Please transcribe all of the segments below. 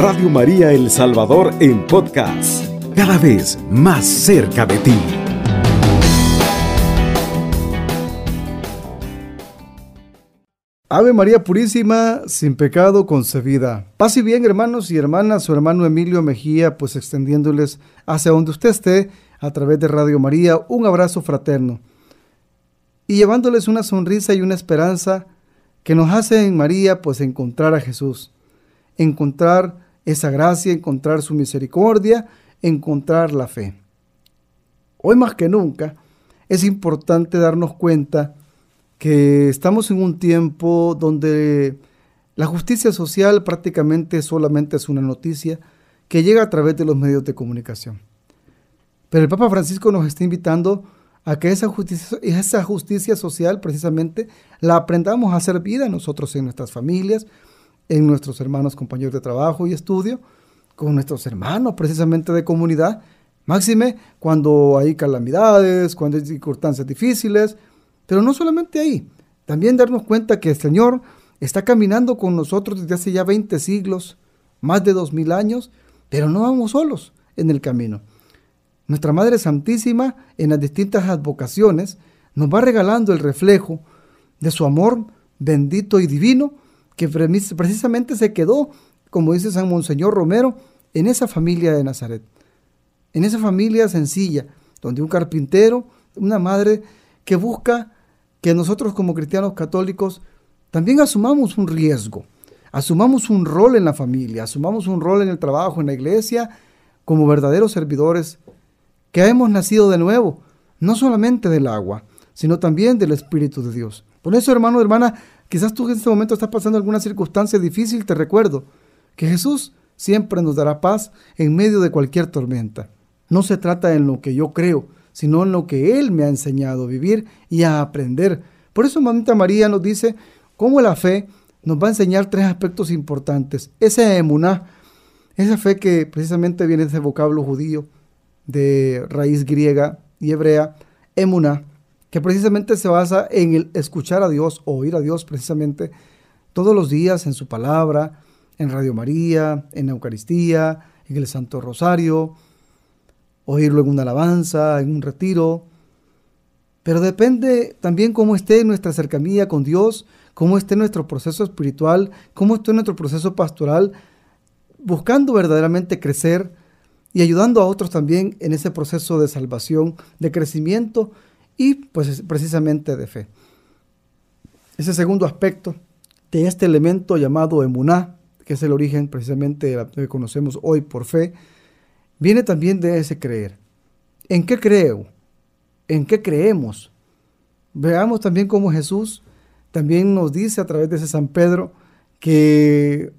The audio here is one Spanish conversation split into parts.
Radio María El Salvador en podcast, cada vez más cerca de ti. Ave María Purísima, sin pecado concebida. Paz y bien, hermanos y hermanas, su hermano Emilio Mejía, pues extendiéndoles hacia donde usted esté, a través de Radio María, un abrazo fraterno. Y llevándoles una sonrisa y una esperanza que nos hace en María, pues encontrar a Jesús, encontrar esa gracia, encontrar su misericordia, encontrar la fe. Hoy más que nunca es importante darnos cuenta que estamos en un tiempo donde la justicia social prácticamente solamente es una noticia que llega a través de los medios de comunicación. Pero el Papa Francisco nos está invitando a que esa justicia, esa justicia social precisamente la aprendamos a hacer vida nosotros en nuestras familias, en nuestros hermanos compañeros de trabajo y estudio, con nuestros hermanos precisamente de comunidad, máxime cuando hay calamidades, cuando hay circunstancias difíciles, pero no solamente ahí, también darnos cuenta que el Señor está caminando con nosotros desde hace ya 20 siglos, más de 2000 años, pero no vamos solos en el camino. Nuestra Madre Santísima, en las distintas advocaciones, nos va regalando el reflejo de su amor bendito y divino, que precisamente se quedó, como dice San Monseñor Romero, en esa familia de Nazaret, en esa familia sencilla, donde un carpintero, una madre que busca que nosotros como cristianos católicos también asumamos un riesgo, asumamos un rol en la familia, asumamos un rol en el trabajo, en la iglesia, como verdaderos servidores que hemos nacido de nuevo, no solamente del agua, sino también del Espíritu de Dios. Por eso, hermano, hermana, quizás tú en este momento estás pasando alguna circunstancia difícil, te recuerdo que Jesús siempre nos dará paz en medio de cualquier tormenta. No se trata en lo que yo creo, sino en lo que Él me ha enseñado a vivir y a aprender. Por eso Mamita María nos dice cómo la fe nos va a enseñar tres aspectos importantes. Esa emuná, esa fe que precisamente viene de ese vocablo judío, de raíz griega y hebrea, emuná, que precisamente se basa en el escuchar a Dios, oír a Dios precisamente todos los días en su palabra, en Radio María, en Eucaristía, en el Santo Rosario, oírlo en una alabanza, en un retiro. Pero depende también cómo esté nuestra cercanía con Dios, cómo esté nuestro proceso espiritual, cómo esté nuestro proceso pastoral, buscando verdaderamente crecer y ayudando a otros también en ese proceso de salvación, de crecimiento y pues precisamente de fe. Ese segundo aspecto de este elemento llamado emuná, que es el origen precisamente de que conocemos hoy por fe, viene también de ese creer. ¿En qué creo? ¿En qué creemos? Veamos también cómo Jesús también nos dice a través de ese San Pedro que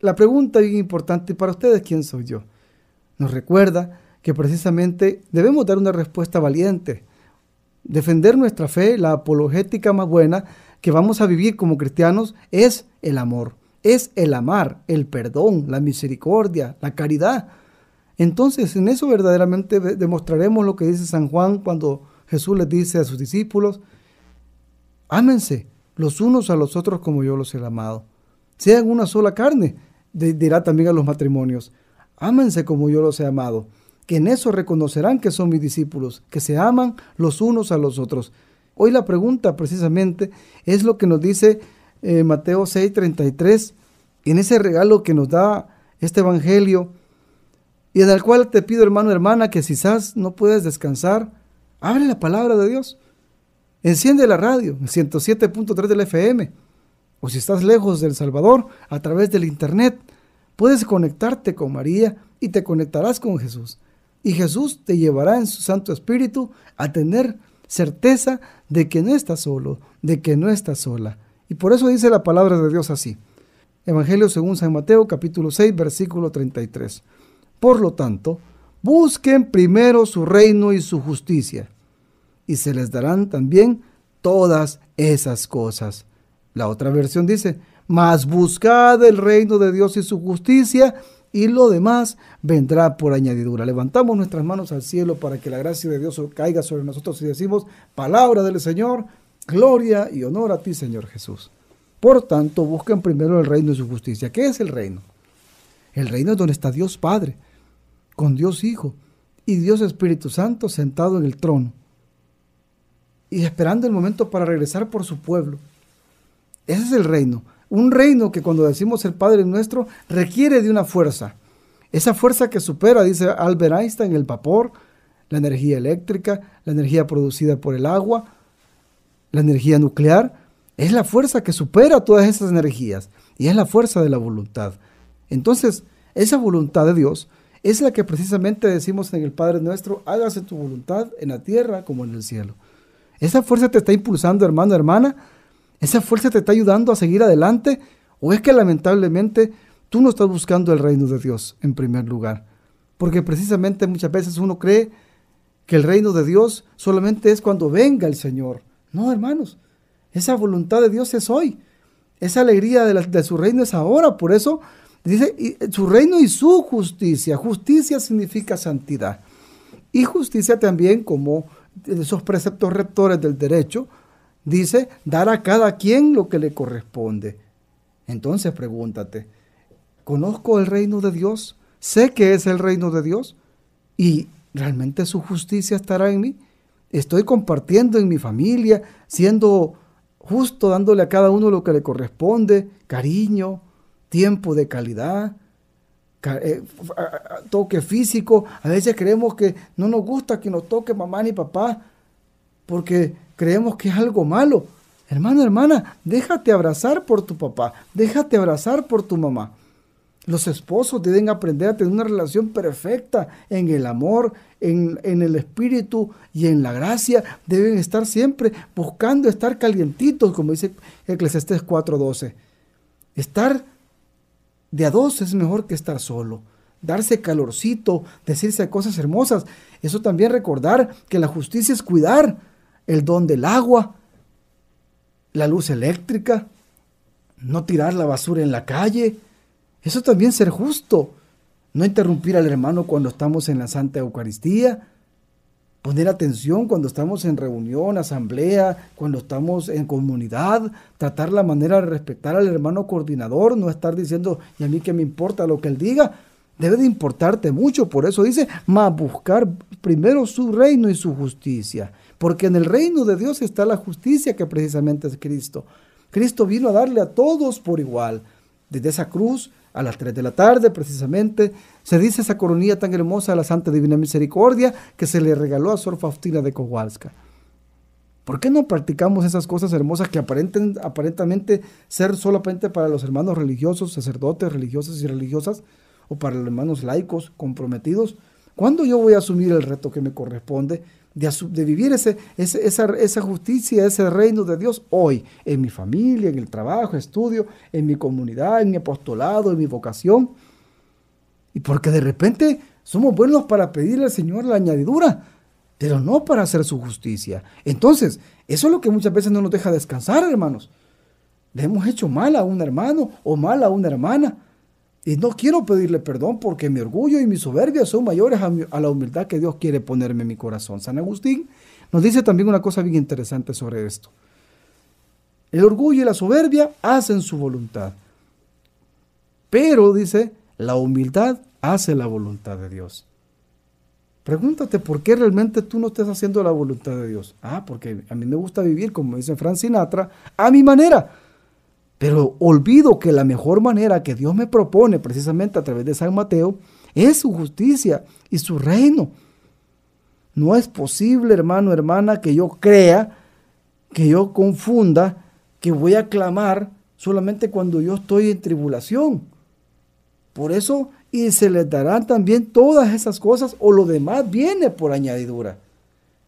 la pregunta bien importante para ustedes, ¿quién soy yo? Nos recuerda que precisamente debemos dar una respuesta valiente, defender nuestra fe, la apologética más buena que vamos a vivir como cristianos es el amor, es el amar, el perdón, la misericordia, la caridad. Entonces, en eso verdaderamente demostraremos lo que dice San Juan cuando Jesús les dice a sus discípulos, ámense los unos a los otros como yo los he amado. Sean una sola carne, dirá también a los matrimonios, ámense como yo los he amado, que en eso reconocerán que son mis discípulos, que se aman los unos a los otros. Hoy la pregunta precisamente es lo que nos dice eh, Mateo 6:33, en ese regalo que nos da este Evangelio, y en el cual te pido, hermano, hermana, que si quizás no puedes descansar, abre la palabra de Dios. Enciende la radio, el 107.3 del FM. O si estás lejos del Salvador, a través del Internet, puedes conectarte con María y te conectarás con Jesús. Y Jesús te llevará en su Santo Espíritu a tener certeza de que no estás solo, de que no estás sola. Y por eso dice la palabra de Dios así. Evangelio según San Mateo capítulo 6 versículo 33. Por lo tanto, busquen primero su reino y su justicia, y se les darán también todas esas cosas. La otra versión dice, mas buscad el reino de Dios y su justicia, y lo demás vendrá por añadidura. Levantamos nuestras manos al cielo para que la gracia de Dios caiga sobre nosotros y decimos, palabra del Señor, gloria y honor a ti, Señor Jesús. Por tanto, busquen primero el reino y su justicia. ¿Qué es el reino? El reino es donde está Dios Padre, con Dios Hijo y Dios Espíritu Santo sentado en el trono y esperando el momento para regresar por su pueblo. Ese es el reino. Un reino que cuando decimos el Padre nuestro requiere de una fuerza. Esa fuerza que supera, dice Albert Einstein, el vapor, la energía eléctrica, la energía producida por el agua, la energía nuclear, es la fuerza que supera todas esas energías y es la fuerza de la voluntad. Entonces, esa voluntad de Dios es la que precisamente decimos en el Padre nuestro, hágase tu voluntad en la tierra como en el cielo. Esa fuerza te está impulsando, hermano, hermana. Esa fuerza te está ayudando a seguir adelante. O es que lamentablemente tú no estás buscando el reino de Dios en primer lugar. Porque precisamente muchas veces uno cree que el reino de Dios solamente es cuando venga el Señor. No, hermanos. Esa voluntad de Dios es hoy. Esa alegría de, su reino es ahora. Por eso dice su reino y su justicia. Justicia significa santidad. Y justicia también como esos preceptos rectores del derecho, dice dar a cada quien lo que le corresponde. Entonces pregúntate, ¿conozco el reino de Dios? ¿Sé que es el reino de Dios? ¿Y realmente su justicia estará en mí? ¿Estoy compartiendo en mi familia, siendo justo, dándole a cada uno lo que le corresponde, cariño, tiempo de calidad? Eh, toque físico. A veces creemos que no nos gusta que nos toque mamá ni papá porque creemos que es algo malo. Hermano, hermana, déjate abrazar por tu papá, déjate abrazar por tu mamá. Los esposos deben aprender a tener una relación perfecta en el amor, en, el espíritu y en la gracia. Deben estar siempre buscando estar calientitos, como dice Eclesiastes 4:12. Estar de a dos es mejor que estar solo. Darse calorcito, decirse cosas hermosas. Eso también recordar que la justicia es cuidar el don del agua, la luz eléctrica, no tirar la basura en la calle. Eso también ser justo. No interrumpir al hermano cuando estamos en la Santa Eucaristía. Poner atención cuando estamos en reunión, asamblea, cuando estamos en comunidad, tratar la manera de respetar al hermano coordinador, no estar diciendo, y a mí que me importa lo que él diga, debe de importarte mucho, por eso dice, más buscar primero su reino y su justicia, porque en el reino de Dios está la justicia que precisamente es Cristo. Cristo vino a darle a todos por igual, desde esa cruz a las 3 de la tarde precisamente, se dice esa coronilla tan hermosa de la Santa Divina Misericordia que se le regaló a Sor Faustina de Kowalska. ¿Por qué no practicamos esas cosas hermosas que aparenten, aparentemente ser solamente para los hermanos religiosos, sacerdotes, religiosas y religiosas, o para los hermanos laicos comprometidos? ¿Cuándo yo voy a asumir el reto que me corresponde de, vivir ese, esa, esa justicia, ese reino de Dios hoy, en mi familia, en el trabajo, estudio, en mi comunidad, en mi apostolado, en mi vocación. Y porque de repente somos buenos para pedirle al Señor la añadidura, pero no para hacer su justicia. Entonces, eso es lo que muchas veces no nos deja descansar, hermanos. Le hemos hecho mal a un hermano o mal a una hermana. Y no quiero pedirle perdón porque mi orgullo y mi soberbia son mayores a, la humildad que Dios quiere ponerme en mi corazón. San Agustín nos dice también una cosa bien interesante sobre esto. El orgullo y la soberbia hacen su voluntad. Pero, dice, la humildad hace la voluntad de Dios. Pregúntate por qué realmente tú no estás haciendo la voluntad de Dios. Ah, porque a mí me gusta vivir, como dice Frank Sinatra, a mi manera. Pero olvido que la mejor manera que Dios me propone precisamente a través de San Mateo es su justicia y su reino. No es posible, hermano, hermana, que yo crea, que yo confunda, que voy a clamar solamente cuando yo estoy en tribulación. Por eso, y se les darán también todas esas cosas o lo demás viene por añadidura.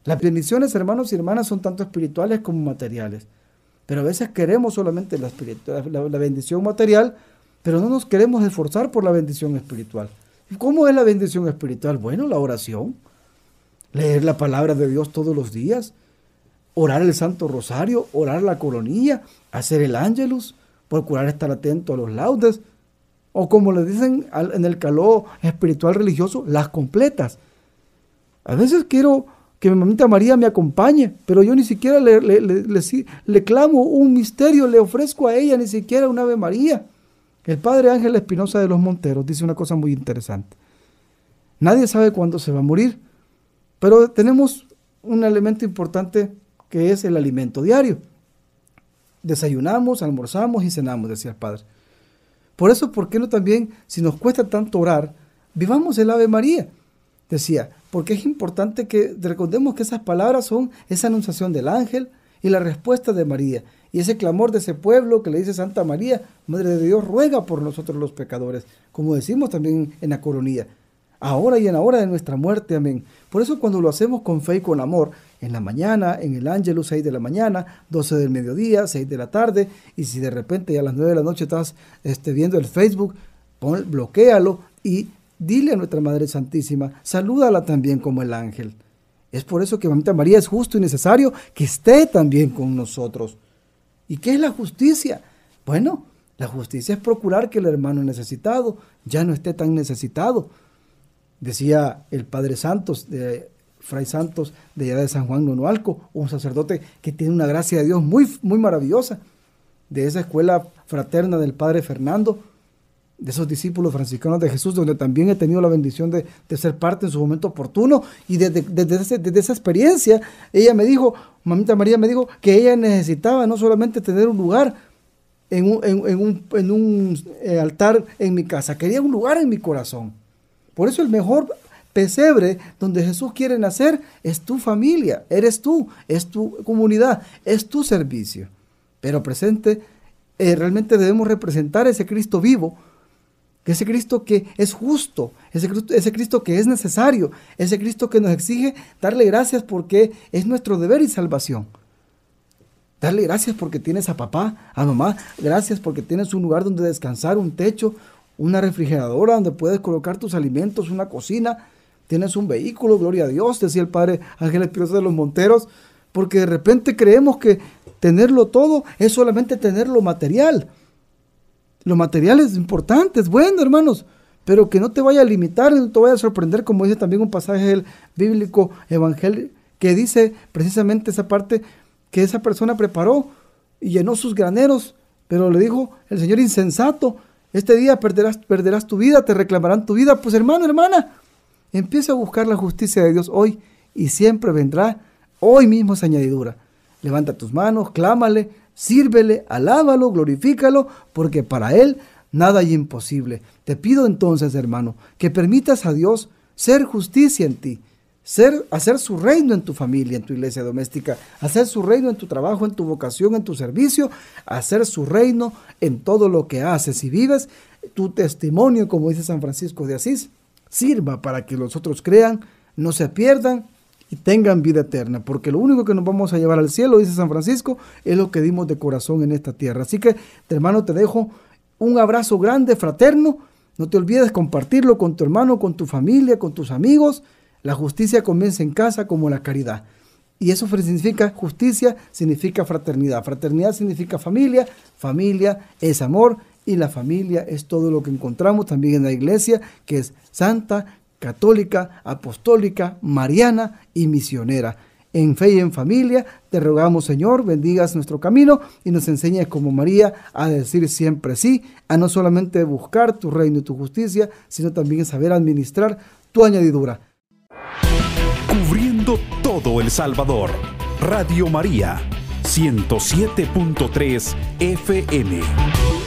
Las bendiciones, hermanos y hermanas, son tanto espirituales como materiales. Pero a veces queremos solamente la, la, bendición material, pero no nos queremos esforzar por la bendición espiritual. ¿Cómo es la bendición espiritual? Bueno, la oración, leer la palabra de Dios todos los días, orar el Santo Rosario, orar la coronilla, hacer el ángelus, procurar estar atento a los laudes, o como le dicen en el calor espiritual religioso, las completas. A veces quiero que mi mamita María me acompañe, pero yo ni siquiera le, le, clamo un misterio, le ofrezco a ella ni siquiera un Ave María. El padre Ángel Espinosa de los Monteros dice una cosa muy interesante. Nadie sabe cuándo se va a morir, pero tenemos un elemento importante que es el alimento diario. Desayunamos, almorzamos y cenamos, decía el Padre. Por eso, ¿por qué no también, si nos cuesta tanto orar, vivamos el Ave María? Decía, porque es importante que recordemos que esas palabras son esa anunciación del ángel y la respuesta de María. Y ese clamor de ese pueblo que le dice Santa María, Madre de Dios, ruega por nosotros los pecadores, como decimos también en la coronía ahora y en la hora de nuestra muerte. Amén. Por eso cuando lo hacemos con fe y con amor, en la mañana, en el ángel 6 de la mañana, 12 del mediodía, 6 de la tarde, y si de repente a las 9 de la noche estás este, viendo el Facebook, pon, bloquealo y dile a nuestra Madre Santísima, salúdala también como el ángel. Es por eso que Mamita María es justo y necesario que esté también con nosotros. ¿Y qué es la justicia? Bueno, la justicia es procurar que el hermano necesitado ya no esté tan necesitado, Decía el Padre Santos, de Fray Santos de allá de San Juan Nonualco, un sacerdote que tiene una gracia de Dios muy, muy maravillosa, de esa escuela fraterna del Padre Fernando, de esos discípulos franciscanos de Jesús, donde también he tenido la bendición de, ser parte en su momento oportuno. Y desde, esa experiencia, ella me dijo, mamita María me dijo, que ella necesitaba no solamente tener un lugar en un, en un, en un eh, altar en mi casa, quería un lugar en mi corazón. Por eso el mejor pesebre donde Jesús quiere nacer es tu familia, eres tú, es tu comunidad, es tu servicio. Pero presente, eh, realmente debemos representar ese Cristo vivo, ese Cristo que es justo, ese Cristo, ese Cristo que es necesario, ese Cristo que nos exige darle gracias porque es nuestro deber y salvación. Darle gracias porque tienes a papá, a mamá, gracias porque tienes un lugar donde descansar, un techo, una refrigeradora donde puedes colocar tus alimentos, una cocina, tienes un vehículo, gloria a Dios, decía el padre Ángel Espinosa de los Monteros, porque de repente creemos que tenerlo todo es solamente tener lo material. Lo material es importante, es bueno, hermanos, pero que no te vaya a limitar, no te vaya a sorprender, como dice también un pasaje bíblico evangelio que dice precisamente esa parte que esa persona preparó y llenó sus graneros, pero le dijo el Señor insensato, este día perderás, perderás tu vida, te reclamarán tu vida. Pues hermano, hermana, empieza a buscar la justicia de Dios hoy y siempre vendrá hoy mismo esa añadidura. Levanta tus manos, clámale, sírvele, alábalo, glorifícalo, porque para Él nada hay imposible. Te pido entonces, hermano, que permitas a Dios ser justicia en ti, ser, hacer su reino en tu familia, en tu iglesia doméstica, hacer su reino en tu trabajo, en tu vocación, en tu servicio, hacer su reino en todo lo que haces y vives. Tu testimonio, como dice San Francisco de Asís, sirva para que los otros crean, no se pierdan y tengan vida eterna, porque lo único que nos vamos a llevar al cielo, dice San Francisco, es lo que dimos de corazón en esta tierra. Así que, hermano, te dejo un abrazo grande, fraterno. No te olvides compartirlo con tu hermano, con tu familia, con tus amigos. La justicia comienza en casa como la caridad. Y eso significa justicia, significa fraternidad. Fraternidad significa familia, familia es amor y la familia es todo lo que encontramos también en la iglesia, que es santa, católica, apostólica, mariana y misionera. En fe y en familia, te rogamos Señor, bendigas nuestro camino y nos enseñes como María a decir siempre sí, a no solamente buscar tu reino y tu justicia, sino también saber administrar tu añadidura todo El Salvador. Radio María, 107.3 FM.